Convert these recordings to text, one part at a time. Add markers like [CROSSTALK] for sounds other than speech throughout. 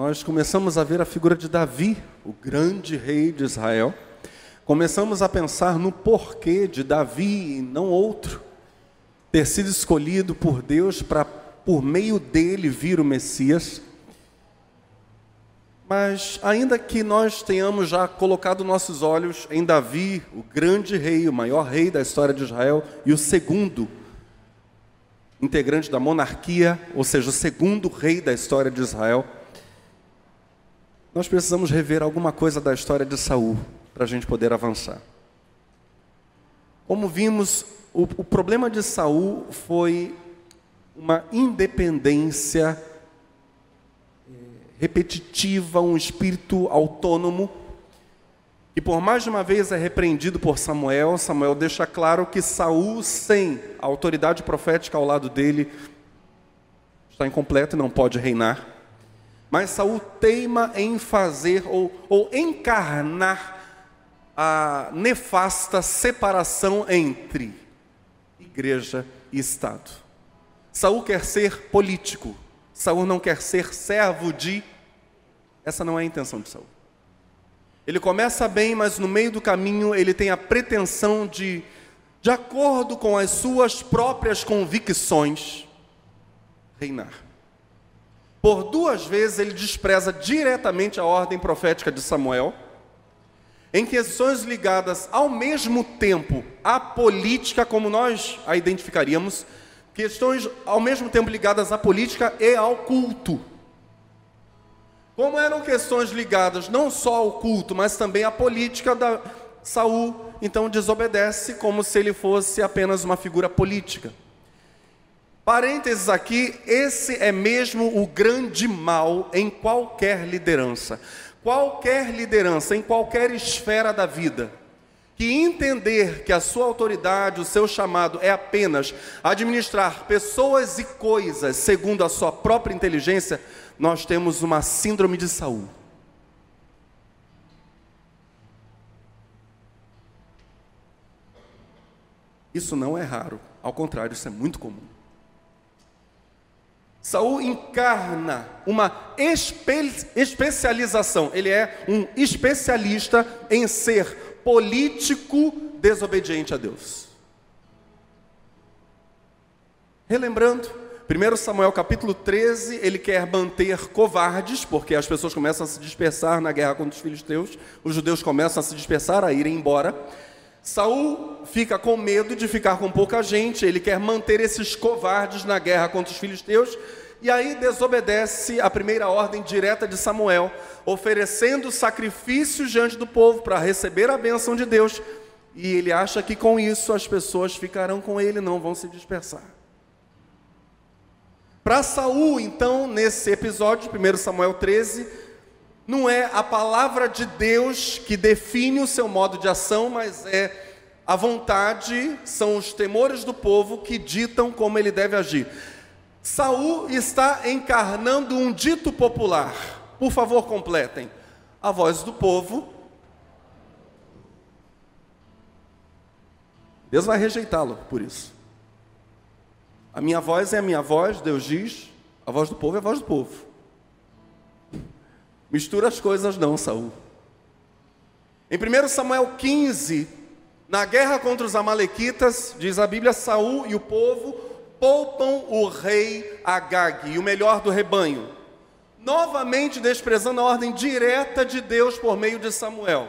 nós começamos a ver a figura de Davi, o grande rei de Israel. Começamos a pensar no porquê de Davi e não outro ter sido escolhido por Deus para, por meio dele, vir o Messias. Mas, ainda que nós tenhamos já colocado nossos olhos em Davi, o grande rei, o maior rei da história de Israel, e o segundo integrante da monarquia, ou seja, o segundo rei da história de Israel, nós precisamos rever alguma coisa da história de Saul para a gente poder avançar. Como vimos, o, o problema de Saul foi uma independência eh, repetitiva, um espírito autônomo, e por mais de uma vez é repreendido por Samuel. Samuel deixa claro que Saul, sem a autoridade profética ao lado dele, está incompleto e não pode reinar. Mas Saul teima em fazer ou, ou encarnar a nefasta separação entre igreja e Estado. Saul quer ser político. Saul não quer ser servo de. Essa não é a intenção de Saul. Ele começa bem, mas no meio do caminho ele tem a pretensão de, de acordo com as suas próprias convicções, reinar. Por duas vezes ele despreza diretamente a ordem profética de Samuel, em questões ligadas ao mesmo tempo à política, como nós a identificaríamos, questões ao mesmo tempo ligadas à política e ao culto. Como eram questões ligadas não só ao culto, mas também à política da Saul, então desobedece como se ele fosse apenas uma figura política. Parênteses aqui, esse é mesmo o grande mal em qualquer liderança. Qualquer liderança, em qualquer esfera da vida, que entender que a sua autoridade, o seu chamado é apenas administrar pessoas e coisas segundo a sua própria inteligência, nós temos uma síndrome de Saul. Isso não é raro, ao contrário, isso é muito comum. Saul encarna uma espe especialização, ele é um especialista em ser político desobediente a Deus. Relembrando, 1 Samuel capítulo 13, ele quer manter covardes, porque as pessoas começam a se dispersar na guerra contra os filisteus, os judeus começam a se dispersar, a irem embora. Saul fica com medo de ficar com pouca gente, ele quer manter esses covardes na guerra contra os filisteus, e aí desobedece a primeira ordem direta de Samuel, oferecendo sacrifícios diante do povo para receber a bênção de Deus, e ele acha que com isso as pessoas ficarão com ele, não vão se dispersar. Para Saul, então, nesse episódio, 1 Samuel 13, não é a palavra de Deus que define o seu modo de ação, mas é a vontade, são os temores do povo que ditam como ele deve agir. Saul está encarnando um dito popular. Por favor, completem. A voz do povo. Deus vai rejeitá-lo por isso. A minha voz é a minha voz, Deus diz, a voz do povo é a voz do povo. Mistura as coisas não, Saul. Em 1 Samuel 15, na guerra contra os amalequitas, diz a Bíblia, Saul e o povo poupam o rei Agag, o melhor do rebanho, novamente desprezando a ordem direta de Deus por meio de Samuel.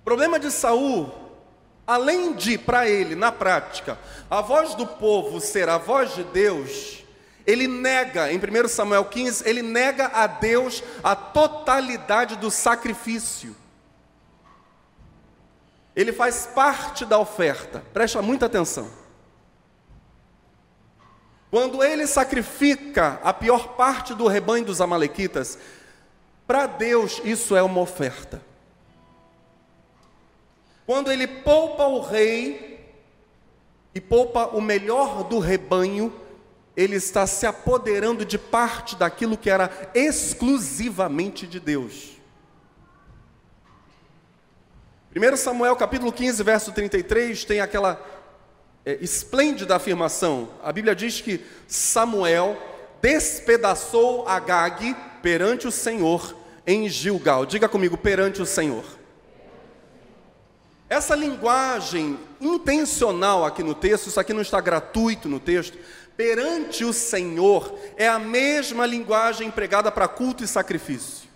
O problema de Saul além de, para ele, na prática, a voz do povo ser a voz de Deus, ele nega, em 1 Samuel 15, ele nega a Deus a totalidade do sacrifício. Ele faz parte da oferta, presta muita atenção. Quando ele sacrifica a pior parte do rebanho dos Amalequitas, para Deus isso é uma oferta. Quando ele poupa o rei e poupa o melhor do rebanho, ele está se apoderando de parte daquilo que era exclusivamente de Deus. 1 Samuel capítulo 15, verso 33, tem aquela é, esplêndida afirmação. A Bíblia diz que Samuel despedaçou Agag perante o Senhor em Gilgal. Diga comigo, perante o Senhor. Essa linguagem intencional aqui no texto, isso aqui não está gratuito no texto, perante o Senhor, é a mesma linguagem empregada para culto e sacrifício.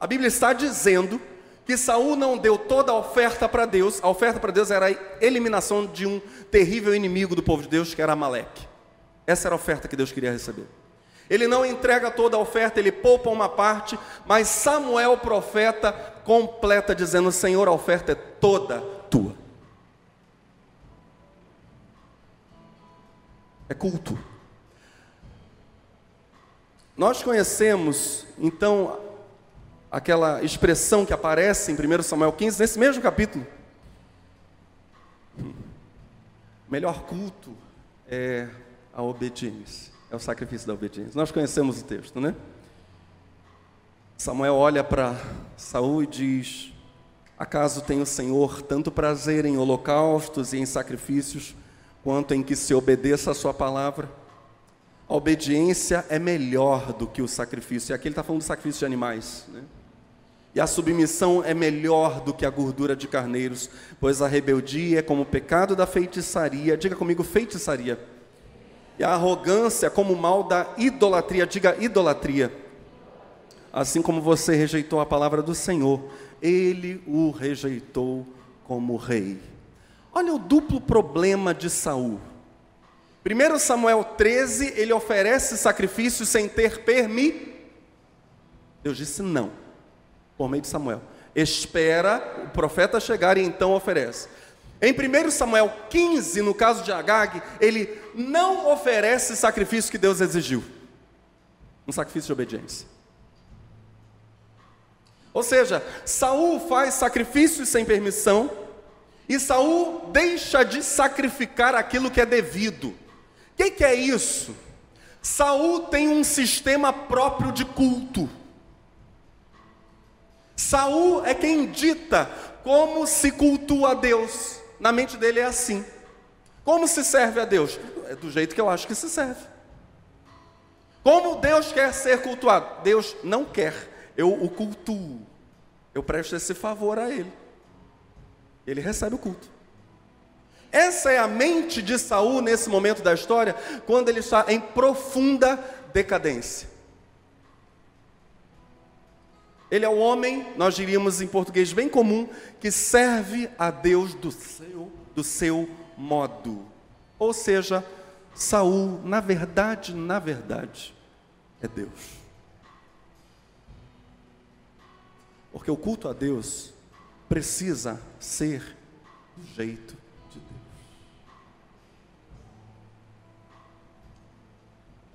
A Bíblia está dizendo que Saul não deu toda a oferta para Deus. A oferta para Deus era a eliminação de um terrível inimigo do povo de Deus, que era Amaleque. Essa era a oferta que Deus queria receber. Ele não entrega toda a oferta, ele poupa uma parte, mas Samuel, profeta, completa, dizendo: Senhor, a oferta é toda tua. É culto. Nós conhecemos, então, aquela expressão que aparece em 1 Samuel 15, nesse mesmo capítulo. O melhor culto é a obediência, é o sacrifício da obediência. Nós conhecemos o texto, né? Samuel olha para Saul e diz: Acaso tem o Senhor tanto prazer em holocaustos e em sacrifícios, quanto em que se obedeça a sua palavra? A obediência é melhor do que o sacrifício. E aqui ele está falando do sacrifício de animais. Né? E a submissão é melhor do que a gordura de carneiros, pois a rebeldia é como o pecado da feitiçaria. Diga comigo, feitiçaria. E a arrogância é como o mal da idolatria. Diga idolatria. Assim como você rejeitou a palavra do Senhor, ele o rejeitou como rei. Olha o duplo problema de Saul. 1 Samuel 13, ele oferece sacrifício sem ter permissão. Deus disse não por meio de Samuel. Espera o profeta chegar e então oferece. Em 1 Samuel 15, no caso de Agag, ele não oferece sacrifício que Deus exigiu. Um sacrifício de obediência. Ou seja, Saul faz sacrifícios sem permissão e Saul deixa de sacrificar aquilo que é devido. O que, que é isso? Saul tem um sistema próprio de culto. Saul é quem dita como se cultua a Deus. Na mente dele é assim. Como se serve a Deus? É do jeito que eu acho que se serve. Como Deus quer ser cultuado? Deus não quer. Eu o cultuo. Eu presto esse favor a ele. Ele recebe o culto. Essa é a mente de Saul nesse momento da história, quando ele está em profunda decadência. Ele é o homem, nós diríamos em português bem comum, que serve a Deus do seu, do seu modo. Ou seja, Saul, na verdade, na verdade, é Deus. Porque o culto a Deus precisa ser do jeito de Deus.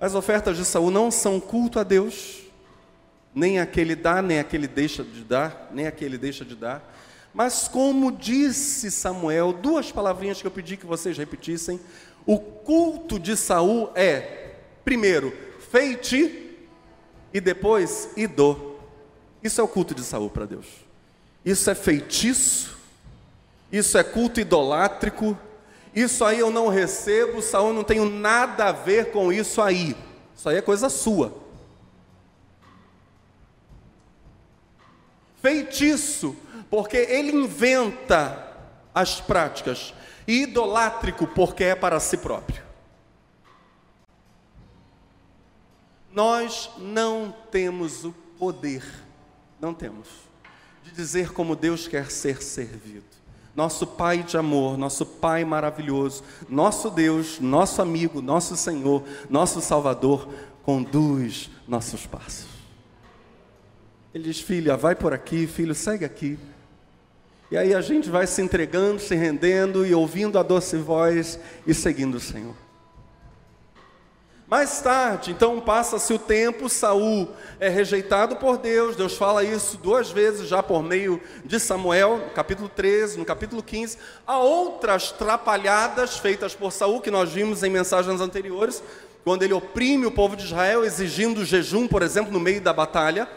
As ofertas de Saul não são culto a Deus, nem aquele dá, nem aquele deixa de dar, nem aquele deixa de dar. Mas como disse Samuel, duas palavrinhas que eu pedi que vocês repetissem, o culto de Saul é, primeiro, feite e depois idô. Isso é o culto de Saul para Deus. Isso é feitiço, isso é culto idolátrico, isso aí eu não recebo, Saul não tenho nada a ver com isso aí. Isso aí é coisa sua. feitiço, porque ele inventa as práticas, e idolátrico, porque é para si próprio. Nós não temos o poder, não temos, de dizer como Deus quer ser servido. Nosso Pai de amor, nosso Pai maravilhoso, nosso Deus, nosso amigo, nosso Senhor, nosso Salvador, conduz nossos passos. Ele diz: Filha, vai por aqui, filho, segue aqui. E aí a gente vai se entregando, se rendendo e ouvindo a doce voz e seguindo o Senhor. Mais tarde, então passa-se o tempo, Saul é rejeitado por Deus, Deus fala isso duas vezes já por meio de Samuel, no capítulo 13, no capítulo 15. Há outras trapalhadas feitas por Saul que nós vimos em mensagens anteriores, quando ele oprime o povo de Israel exigindo jejum, por exemplo, no meio da batalha.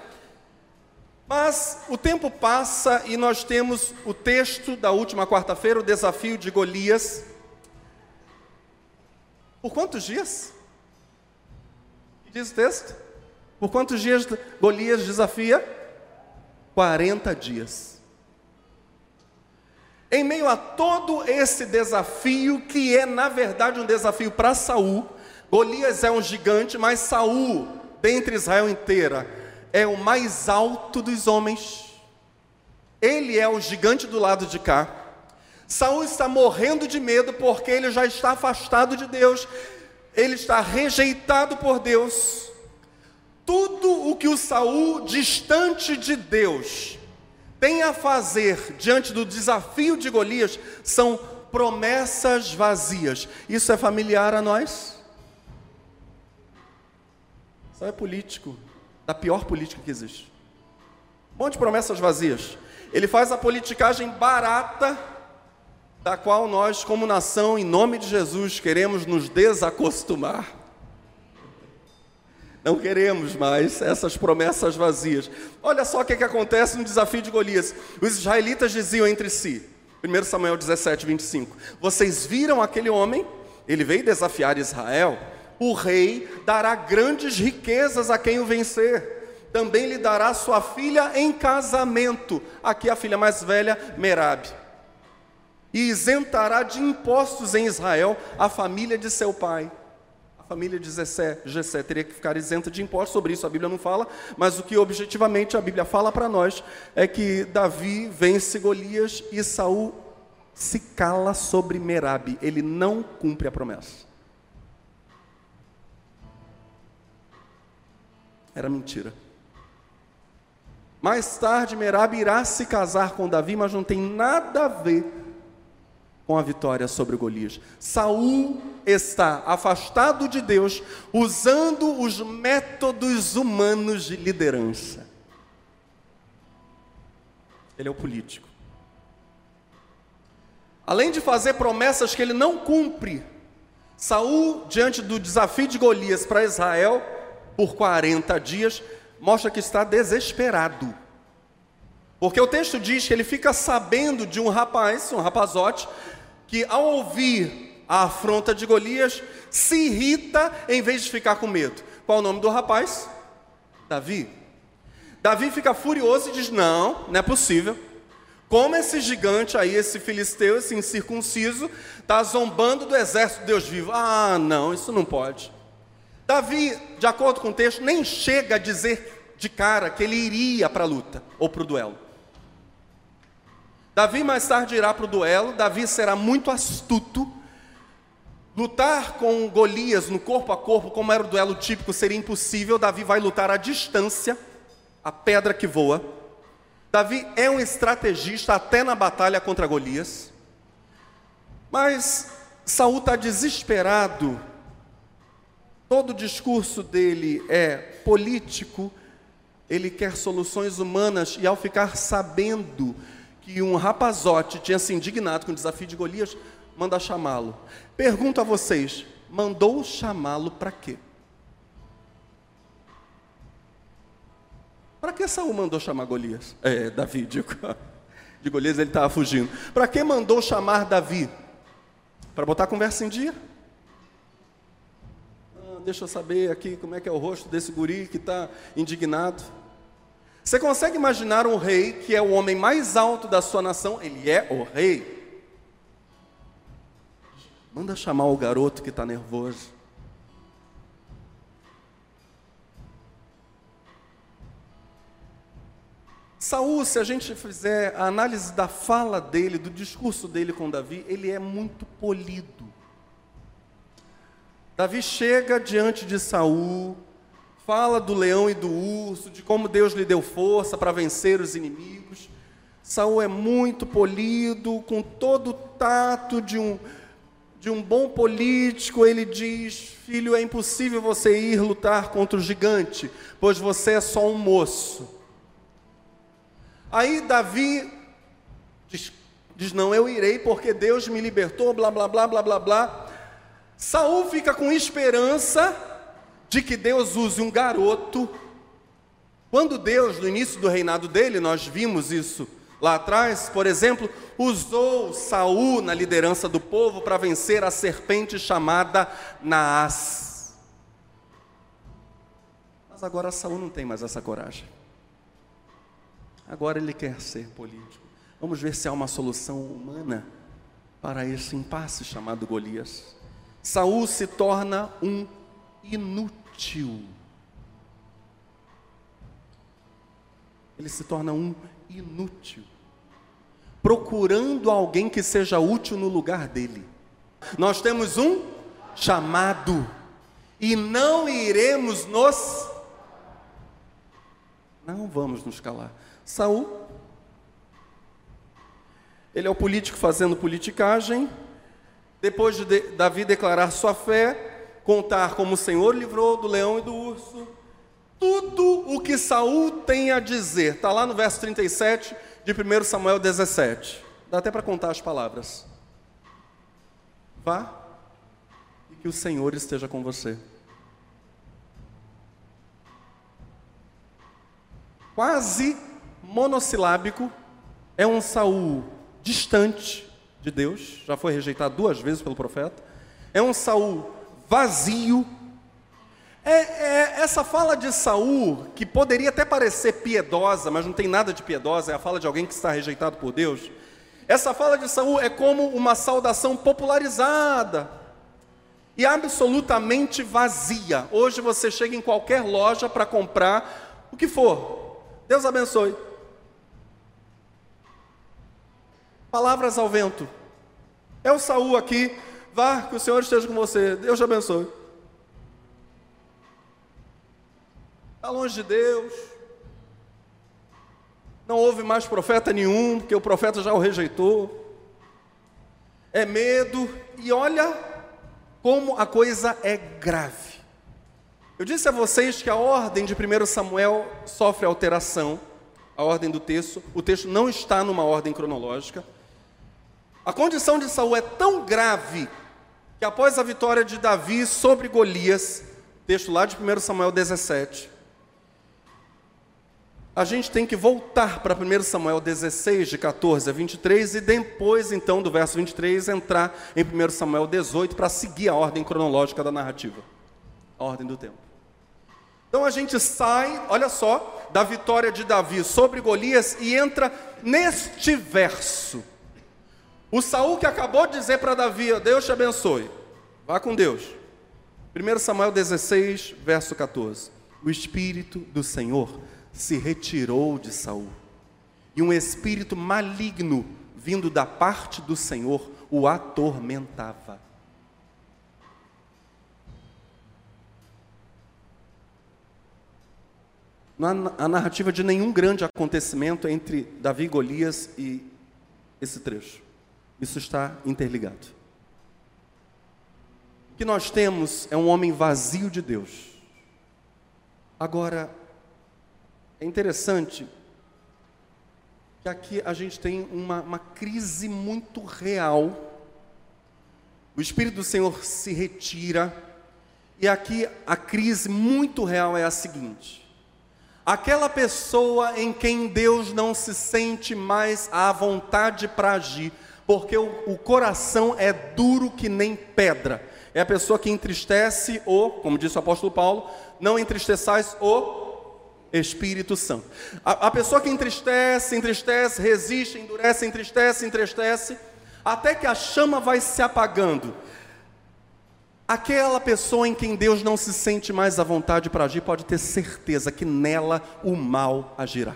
Mas o tempo passa e nós temos o texto da última quarta-feira, o desafio de Golias. Por quantos dias? Diz o texto? Por quantos dias Golias desafia? 40 dias. Em meio a todo esse desafio, que é na verdade um desafio para Saul, Golias é um gigante, mas Saul, dentre Israel inteira, é o mais alto dos homens. Ele é o gigante do lado de cá. Saul está morrendo de medo porque ele já está afastado de Deus. Ele está rejeitado por Deus. Tudo o que o Saul distante de Deus tem a fazer diante do desafio de Golias são promessas vazias. Isso é familiar a nós? Isso é político da pior política que existe. Um monte de promessas vazias. Ele faz a politicagem barata, da qual nós, como nação, em nome de Jesus, queremos nos desacostumar. Não queremos mais essas promessas vazias. Olha só o que, é que acontece no desafio de Golias. Os israelitas diziam entre si, 1 Samuel 17, 25: Vocês viram aquele homem? Ele veio desafiar Israel o rei dará grandes riquezas a quem o vencer. Também lhe dará sua filha em casamento, aqui a filha mais velha, Merab. E isentará de impostos em Israel a família de seu pai. A família de Jessé, Jessé teria que ficar isenta de impostos, sobre isso a Bíblia não fala, mas o que objetivamente a Bíblia fala para nós é que Davi vence Golias e Saul se cala sobre Merab, ele não cumpre a promessa. Era mentira. Mais tarde, Merab irá se casar com Davi, mas não tem nada a ver com a vitória sobre Golias. Saul está afastado de Deus, usando os métodos humanos de liderança. Ele é o político. Além de fazer promessas que ele não cumpre, Saul, diante do desafio de Golias para Israel, por 40 dias, mostra que está desesperado. Porque o texto diz que ele fica sabendo de um rapaz, um rapazote, que ao ouvir a afronta de Golias, se irrita em vez de ficar com medo. Qual o nome do rapaz? Davi. Davi fica furioso e diz: Não, não é possível. Como esse gigante aí, esse filisteu, esse incircunciso, está zombando do exército de Deus vivo. Ah, não, isso não pode. Davi, de acordo com o texto, nem chega a dizer de cara que ele iria para a luta ou para o duelo. Davi mais tarde irá para o duelo, Davi será muito astuto. Lutar com Golias no corpo a corpo, como era o duelo típico, seria impossível. Davi vai lutar à distância, a pedra que voa. Davi é um estrategista até na batalha contra Golias. Mas Saul está desesperado Todo o discurso dele é político, ele quer soluções humanas, e ao ficar sabendo que um rapazote tinha se indignado com o desafio de Golias, manda chamá-lo. Pergunto a vocês: mandou chamá-lo para quê? Para que Saul mandou chamar Golias? É, Davi, digo. [LAUGHS] De Golias ele estava fugindo. Para que mandou chamar Davi? Para botar a conversa em dia? deixa eu saber aqui como é que é o rosto desse guri que está indignado. Você consegue imaginar um rei que é o homem mais alto da sua nação? Ele é o rei. Manda chamar o garoto que está nervoso. Saul, se a gente fizer a análise da fala dele, do discurso dele com Davi, ele é muito polido. Davi chega diante de Saul, fala do leão e do urso, de como Deus lhe deu força para vencer os inimigos. Saul é muito polido, com todo o tato de um, de um bom político, ele diz: Filho, é impossível você ir lutar contra o gigante, pois você é só um moço. Aí Davi diz, diz: Não, eu irei, porque Deus me libertou, blá, blá, blá, blá, blá, blá. Saul fica com esperança de que Deus use um garoto. Quando Deus, no início do reinado dele, nós vimos isso lá atrás, por exemplo, usou Saul na liderança do povo para vencer a serpente chamada Naás. Mas agora Saul não tem mais essa coragem. Agora ele quer ser político. Vamos ver se há uma solução humana para esse impasse chamado Golias. Saul se torna um inútil. Ele se torna um inútil, procurando alguém que seja útil no lugar dele. Nós temos um chamado e não iremos nos não vamos nos calar. Saul ele é o político fazendo politicagem. Depois de Davi declarar sua fé, contar como o Senhor livrou do leão e do urso, tudo o que Saul tem a dizer, está lá no verso 37 de 1 Samuel 17. Dá até para contar as palavras. Vá e que o Senhor esteja com você. Quase monossilábico, é um Saul distante de Deus, já foi rejeitado duas vezes pelo profeta. É um Saul vazio. É, é, essa fala de Saul, que poderia até parecer piedosa, mas não tem nada de piedosa, é a fala de alguém que está rejeitado por Deus. Essa fala de Saul é como uma saudação popularizada e absolutamente vazia. Hoje você chega em qualquer loja para comprar o que for. Deus abençoe. Palavras ao vento. É o Saul aqui. Vá, que o Senhor esteja com você. Deus te abençoe. Está longe de Deus. Não houve mais profeta nenhum, porque o profeta já o rejeitou. É medo. E olha como a coisa é grave. Eu disse a vocês que a ordem de 1 Samuel sofre alteração, a ordem do texto. O texto não está numa ordem cronológica. A condição de Saul é tão grave que após a vitória de Davi sobre Golias, texto lá de 1 Samuel 17, a gente tem que voltar para 1 Samuel 16, de 14 a 23, e depois, então, do verso 23, entrar em 1 Samuel 18 para seguir a ordem cronológica da narrativa, a ordem do tempo. Então a gente sai, olha só, da vitória de Davi sobre Golias e entra neste verso. O Saul que acabou de dizer para Davi, Deus te abençoe. Vá com Deus. 1 Samuel 16, verso 14. O espírito do Senhor se retirou de Saul. E um espírito maligno vindo da parte do Senhor o atormentava. A narrativa de nenhum grande acontecimento entre Davi e Golias e esse trecho. Isso está interligado. O que nós temos é um homem vazio de Deus. Agora, é interessante que aqui a gente tem uma, uma crise muito real. O Espírito do Senhor se retira, e aqui a crise muito real é a seguinte: aquela pessoa em quem Deus não se sente mais à vontade para agir, porque o, o coração é duro que nem pedra. É a pessoa que entristece o, como disse o apóstolo Paulo, não entristeçais o Espírito Santo. A, a, pessoa que entristece, entristece, resiste, endurece, entristece, entristece, até que a chama vai se apagando. Aquela pessoa em quem Deus não se sente mais à vontade para agir, pode ter certeza que nela o mal agirá.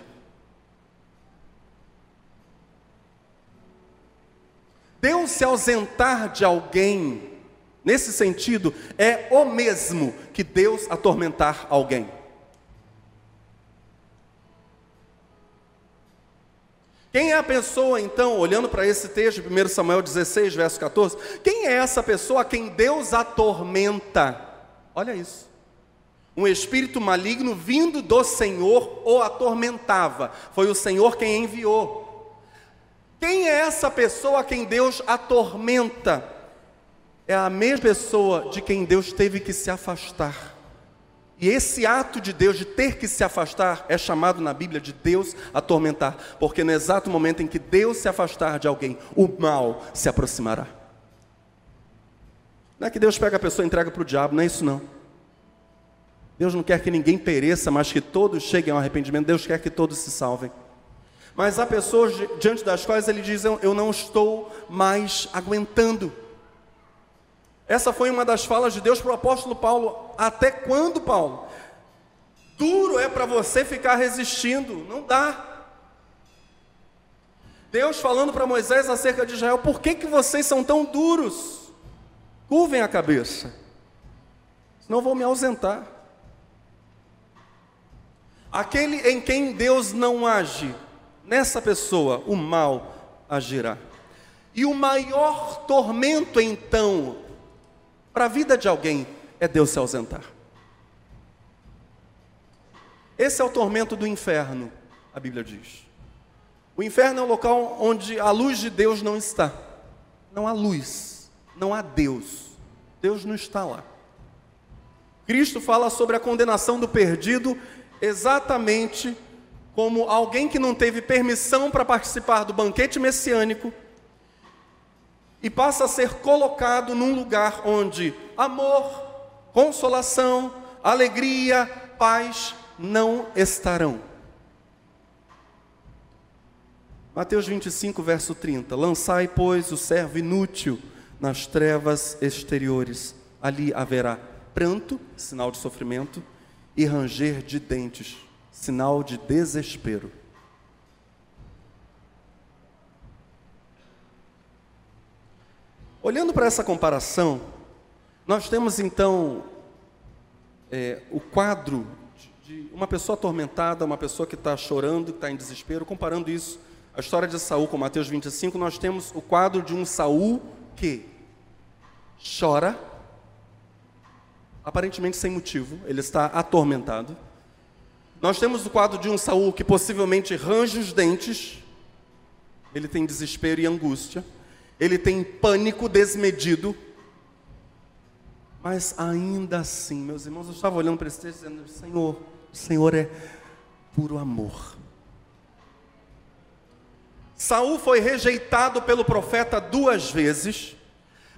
Deus se ausentar de alguém, nesse sentido, é o mesmo que Deus atormentar alguém. Quem é a pessoa, então, olhando para esse texto, 1 Samuel 16, verso 14? Quem é essa pessoa a quem Deus atormenta? Olha isso. Um espírito maligno vindo do Senhor o atormentava. Foi o Senhor quem enviou. Quem é essa pessoa a quem Deus atormenta? É a mesma pessoa de quem Deus teve que se afastar. E esse ato de Deus de ter que se afastar é chamado na Bíblia de Deus atormentar, porque no exato momento em que Deus se afastar de alguém, o mal se aproximará. Não é que Deus pega a pessoa e entrega para o diabo, não é isso não. Deus não quer que ninguém pereça, mas que todos cheguem ao arrependimento. Deus quer que todos se salvem. Mas há pessoas diante das quais ele diz: Eu não estou mais aguentando. Essa foi uma das falas de Deus para o apóstolo Paulo. Até quando, Paulo? Duro é para você ficar resistindo, não dá. Deus falando para Moisés acerca de Israel: Por que, que vocês são tão duros? Curvem a cabeça, senão vou me ausentar. Aquele em quem Deus não age, nessa pessoa o mal agirá. E o maior tormento, então, para a vida de alguém é Deus se ausentar. Esse é o tormento do inferno, a Bíblia diz. O inferno é um local onde a luz de Deus não está. Não há luz, não há Deus. Deus não está lá. Cristo fala sobre a condenação do perdido exatamente como alguém que não teve permissão para participar do banquete messiânico e passa a ser colocado num lugar onde amor, consolação, alegria, paz não estarão. Mateus 25, verso 30. Lançai, pois, o servo inútil nas trevas exteriores. Ali haverá pranto, sinal de sofrimento, e ranger de dentes, sinal de desespero. Olhando para essa comparação, nós temos então é, o quadro de, de uma pessoa atormentada, uma pessoa que está chorando, que está em desespero, comparando isso, a história de Saul com Mateus 25, nós temos o quadro de um Saul que chora, aparentemente sem motivo, ele está atormentado. Nós temos o quadro de um Saul que possivelmente range os dentes, ele tem desespero e angústia, ele tem pânico desmedido, mas ainda assim, meus irmãos, eu estava olhando para esse texto dizendo: Senhor, o Senhor é puro amor. Saul foi rejeitado pelo profeta duas vezes.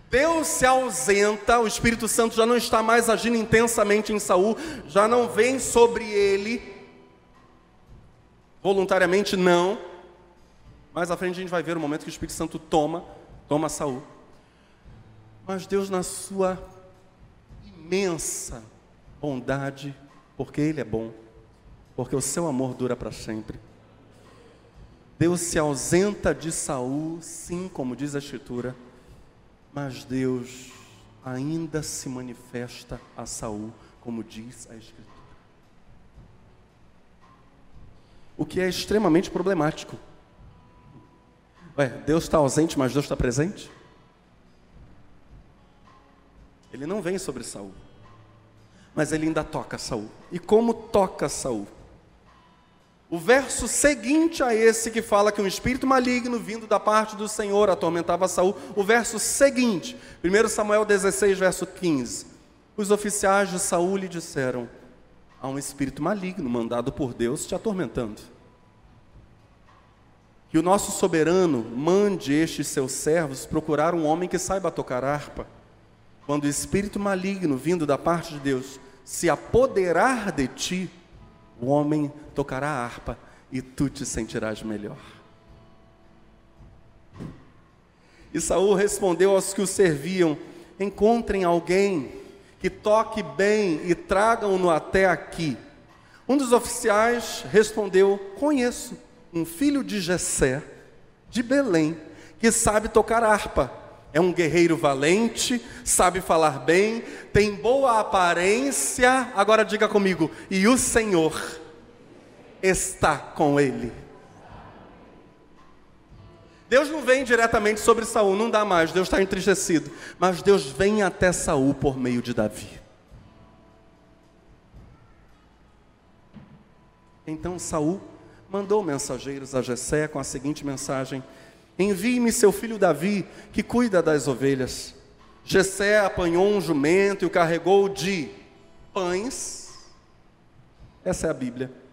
Deus se ausenta, o Espírito Santo já não está mais agindo intensamente em Saul, já não vem sobre ele. Voluntariamente não. Mais à frente a gente vai ver o momento que o Espírito Santo toma, toma Saul. Mas Deus na sua imensa bondade, porque ele é bom, porque o seu amor dura para sempre. Deus se ausenta de Saul, sim, como diz a Escritura, mas Deus ainda se manifesta a Saul, como diz a Escritura. O que é extremamente problemático. Ué, Deus está ausente, mas Deus está presente? Ele não vem sobre Saul, mas ele ainda toca Saul. E como toca Saul? O verso seguinte a esse que fala que um espírito maligno vindo da parte do Senhor atormentava Saul, o verso seguinte, 1 Samuel 16, verso 15. Os oficiais de Saul lhe disseram: Há um espírito maligno mandado por Deus te atormentando. Que o nosso soberano mande estes seus servos procurar um homem que saiba tocar harpa. Quando o espírito maligno vindo da parte de Deus se apoderar de ti, o homem tocará a harpa e tu te sentirás melhor. E Saul respondeu aos que o serviam: Encontrem alguém que toque bem e tragam-no até aqui. Um dos oficiais respondeu: Conheço um filho de Jessé, de Belém, que sabe tocar harpa. É um guerreiro valente, sabe falar bem, tem boa aparência. Agora diga comigo: e o Senhor está com ele. Deus não vem diretamente sobre Saul, não dá mais, Deus está entristecido. Mas Deus vem até Saul por meio de Davi. Então Saul mandou mensageiros a Jessé com a seguinte mensagem: Envie-me seu filho Davi, que cuida das ovelhas. Jessé apanhou um jumento e o carregou de pães. Essa é a Bíblia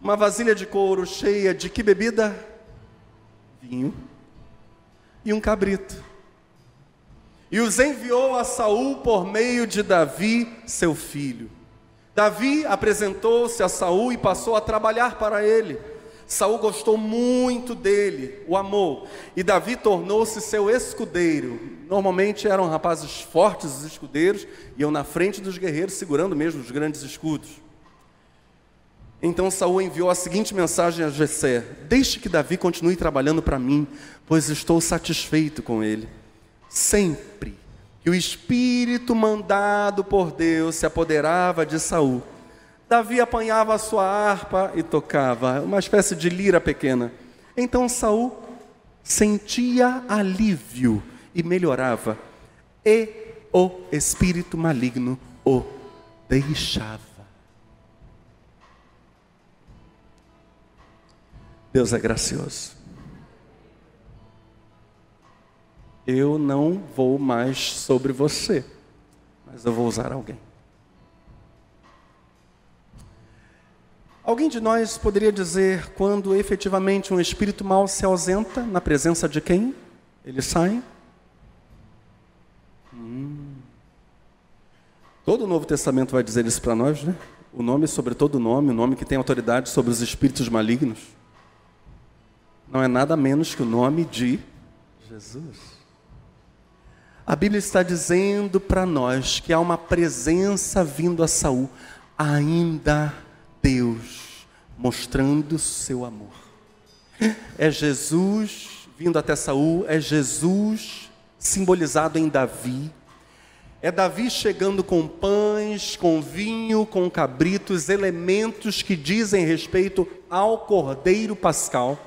uma vasilha de couro cheia de que bebida? Vinho. E um cabrito. E os enviou a Saul por meio de Davi, seu filho. Davi apresentou-se a Saul e passou a trabalhar para ele. Saul gostou muito dele, o amou, e Davi tornou-se seu escudeiro. Normalmente eram rapazes fortes os escudeiros, iam na frente dos guerreiros segurando mesmo os grandes escudos. Então Saul enviou a seguinte mensagem a Jessé: Deixe que Davi continue trabalhando para mim, pois estou satisfeito com ele. Sempre que o espírito mandado por Deus se apoderava de Saul, Davi apanhava a sua harpa e tocava, uma espécie de lira pequena. Então Saul sentia alívio e melhorava, e o espírito maligno o deixava. Deus é gracioso. Eu não vou mais sobre você, mas eu vou usar alguém. Alguém de nós poderia dizer quando efetivamente um espírito mal se ausenta na presença de quem? Ele sai? Hum. Todo o Novo Testamento vai dizer isso para nós, né? O nome sobre todo nome, o nome que tem autoridade sobre os espíritos malignos. Não é nada menos que o nome de Jesus. A Bíblia está dizendo para nós que há uma presença vindo a Saul, ainda Deus mostrando seu amor. É Jesus vindo até Saul, é Jesus simbolizado em Davi. É Davi chegando com pães, com vinho, com cabritos, elementos que dizem respeito ao Cordeiro Pascal.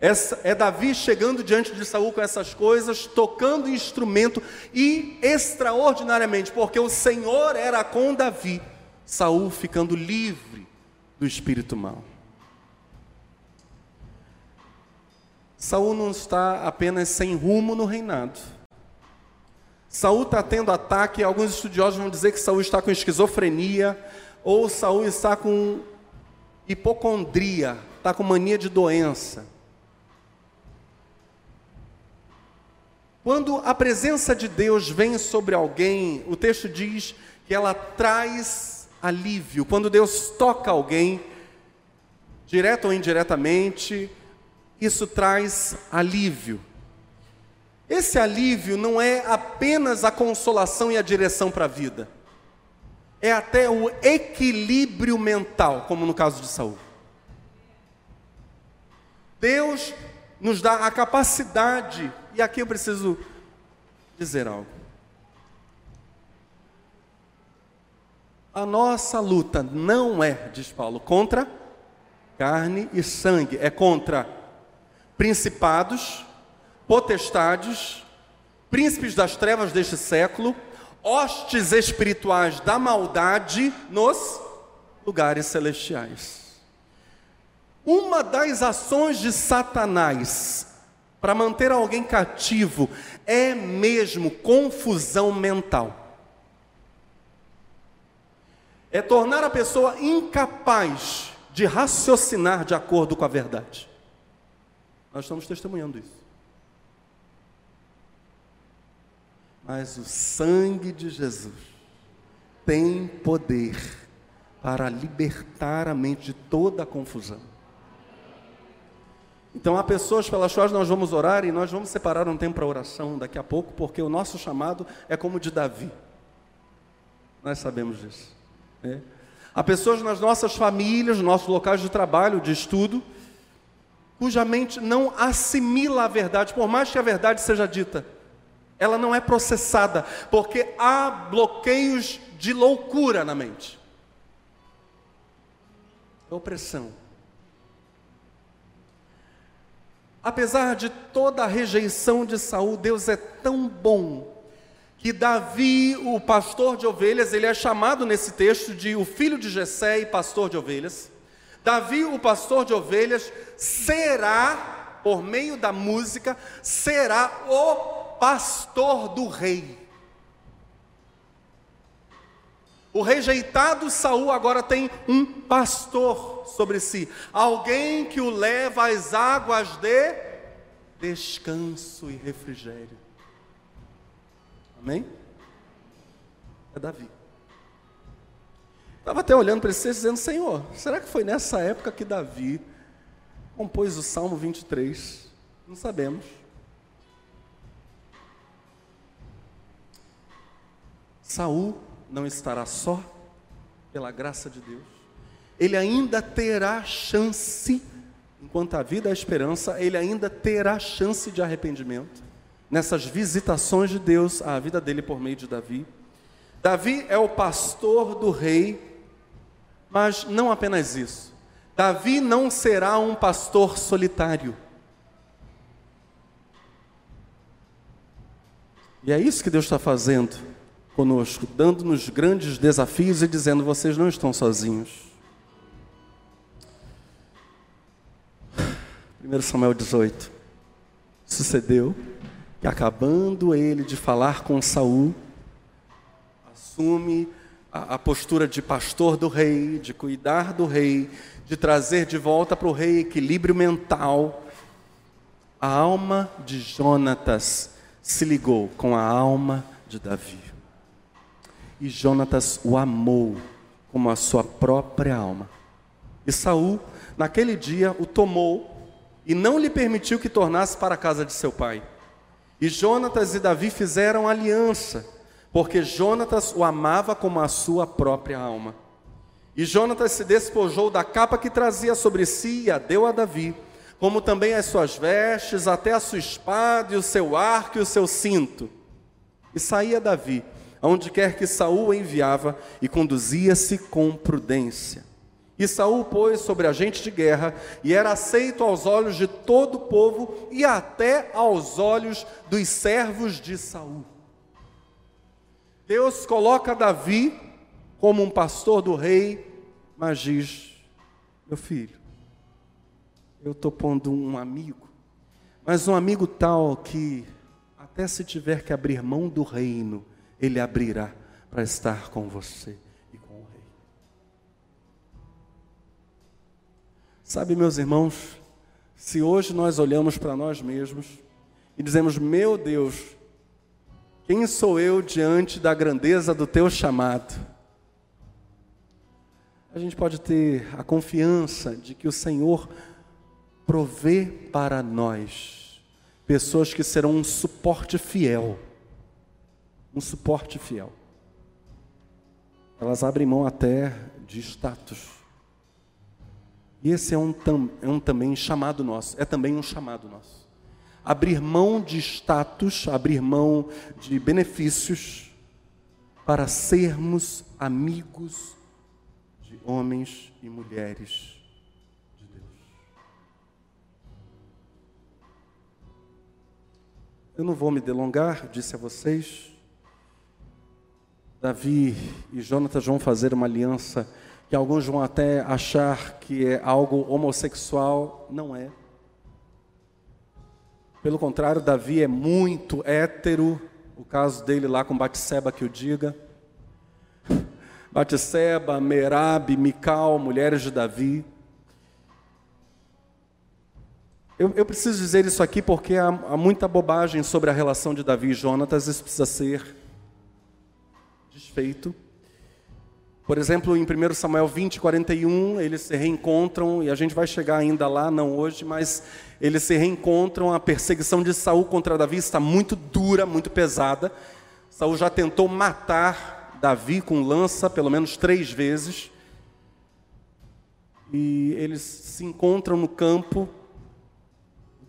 Essa, é Davi chegando diante de Saul com essas coisas, tocando instrumento e extraordinariamente, porque o Senhor era com Davi, Saul ficando livre do espírito mau. Saul não está apenas sem rumo no reinado. Saul está tendo ataque, alguns estudiosos vão dizer que Saul está com esquizofrenia, ou Saul está com hipocondria, está com mania de doença. Quando a presença de Deus vem sobre alguém, o texto diz que ela traz alívio. Quando Deus toca alguém, direto ou indiretamente, isso traz alívio. Esse alívio não é apenas a consolação e a direção para a vida. É até o equilíbrio mental, como no caso de Saul. Deus nos dá a capacidade, e aqui eu preciso dizer algo. A nossa luta não é, diz Paulo, contra carne e sangue, é contra principados, potestades, príncipes das trevas deste século, hostes espirituais da maldade nos lugares celestiais. Uma das ações de Satanás para manter alguém cativo é mesmo confusão mental é tornar a pessoa incapaz de raciocinar de acordo com a verdade. Nós estamos testemunhando isso. Mas o sangue de Jesus tem poder para libertar a mente de toda a confusão. Então há pessoas pelas quais nós vamos orar e nós vamos separar um tempo para oração daqui a pouco, porque o nosso chamado é como o de Davi. Nós sabemos disso. Né? Há pessoas nas nossas famílias, nos nossos locais de trabalho, de estudo, cuja mente não assimila a verdade, por mais que a verdade seja dita. Ela não é processada, porque há bloqueios de loucura na mente. Opressão. Apesar de toda a rejeição de Saul, Deus é tão bom que Davi, o pastor de ovelhas, ele é chamado nesse texto de o filho de Jessé e pastor de ovelhas. Davi, o pastor de ovelhas, será, por meio da música, será o pastor do rei. O rejeitado Saul agora tem um pastor sobre si, alguém que o leva às águas de descanso e refrigério. Amém? É Davi. Estava até olhando para esse texto dizendo: Senhor, será que foi nessa época que Davi compôs o Salmo 23? Não sabemos. Saul não estará só pela graça de Deus. Ele ainda terá chance, enquanto a vida é a esperança, ele ainda terá chance de arrependimento nessas visitações de Deus à vida dele por meio de Davi. Davi é o pastor do rei, mas não apenas isso. Davi não será um pastor solitário. E é isso que Deus está fazendo conosco, dando-nos grandes desafios e dizendo: vocês não estão sozinhos. 1 Samuel 18. Sucedeu que acabando ele de falar com Saul, assume a, a postura de pastor do rei, de cuidar do rei, de trazer de volta para o rei equilíbrio mental. A alma de Jonatas se ligou com a alma de Davi. E Jonatas o amou como a sua própria alma. E Saul, naquele dia, o tomou e não lhe permitiu que tornasse para a casa de seu pai. E Jonatas e Davi fizeram aliança, porque Jonatas o amava como a sua própria alma. E Jonatas se despojou da capa que trazia sobre si e a deu a Davi, como também as suas vestes, até a sua espada e o seu arco e o seu cinto. E saía Davi, aonde quer que Saul enviava, e conduzia-se com prudência. E Saul pôs sobre agente de guerra, e era aceito aos olhos de todo o povo e até aos olhos dos servos de Saul. Deus coloca Davi como um pastor do rei, mas diz: meu filho, eu estou pondo um amigo, mas um amigo tal que, até se tiver que abrir mão do reino, ele abrirá para estar com você. Sabe, meus irmãos, se hoje nós olhamos para nós mesmos e dizemos: Meu Deus, quem sou eu diante da grandeza do teu chamado? A gente pode ter a confiança de que o Senhor provê para nós pessoas que serão um suporte fiel. Um suporte fiel. Elas abrem mão até de status e esse é um, é um também chamado nosso, é também um chamado nosso. Abrir mão de status, abrir mão de benefícios, para sermos amigos de homens e mulheres de Deus. Eu não vou me delongar, disse a vocês. Davi e Jonatas vão fazer uma aliança que alguns vão até achar que é algo homossexual, não é. Pelo contrário, Davi é muito hétero, o caso dele lá com Batseba que o diga. Batseba, Merab, Mical, mulheres de Davi. Eu, eu, preciso dizer isso aqui porque há, há muita bobagem sobre a relação de Davi e Jonatas, isso precisa ser desfeito. Por exemplo, em 1 Samuel 20, 41, eles se reencontram, e a gente vai chegar ainda lá, não hoje, mas eles se reencontram, a perseguição de Saul contra Davi está muito dura, muito pesada. Saul já tentou matar Davi com lança pelo menos três vezes. E eles se encontram no campo.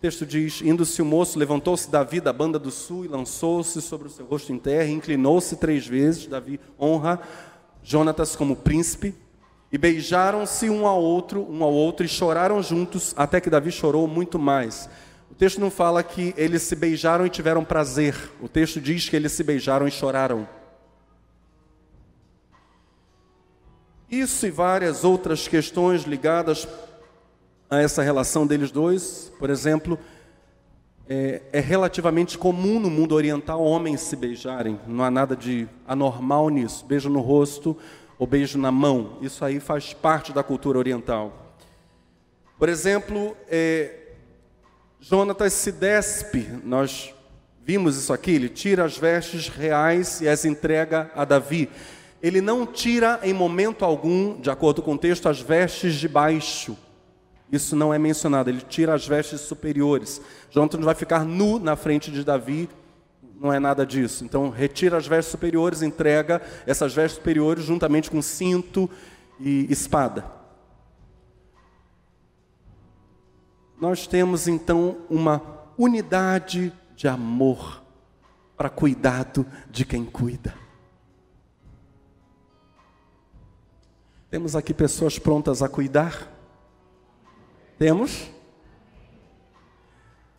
O texto diz: Indo-se o moço, levantou-se Davi da banda do sul e lançou-se sobre o seu rosto em terra, inclinou-se três vezes. Davi honra Jonatas como príncipe, e beijaram-se um ao outro, um ao outro, e choraram juntos, até que Davi chorou muito mais. O texto não fala que eles se beijaram e tiveram prazer. O texto diz que eles se beijaram e choraram. Isso e várias outras questões ligadas a essa relação deles dois, por exemplo, é, é, relativamente comum no mundo oriental homens se beijarem, não há nada de anormal nisso. Beijo no rosto ou beijo na mão, isso aí faz parte da cultura oriental. Por exemplo, é, Jonatas se despe, nós vimos isso aqui, ele tira as vestes reais e as entrega a Davi. ele não tira em momento algum, de acordo com o texto, as vestes de baixo. Isso não é mencionado, ele tira as vestes superiores. Jonathan vai ficar nu na frente de Davi, não é nada disso. Então, retira as vestes superiores, entrega essas vestes superiores juntamente com cinto e espada. Nós temos então uma unidade de amor para cuidado de quem cuida. Temos aqui pessoas prontas a cuidar? Temos?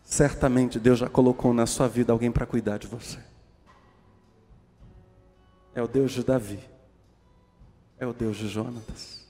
Certamente Deus já colocou na sua vida alguém para cuidar de você. É o Deus de Davi. É o Deus de Jonatas.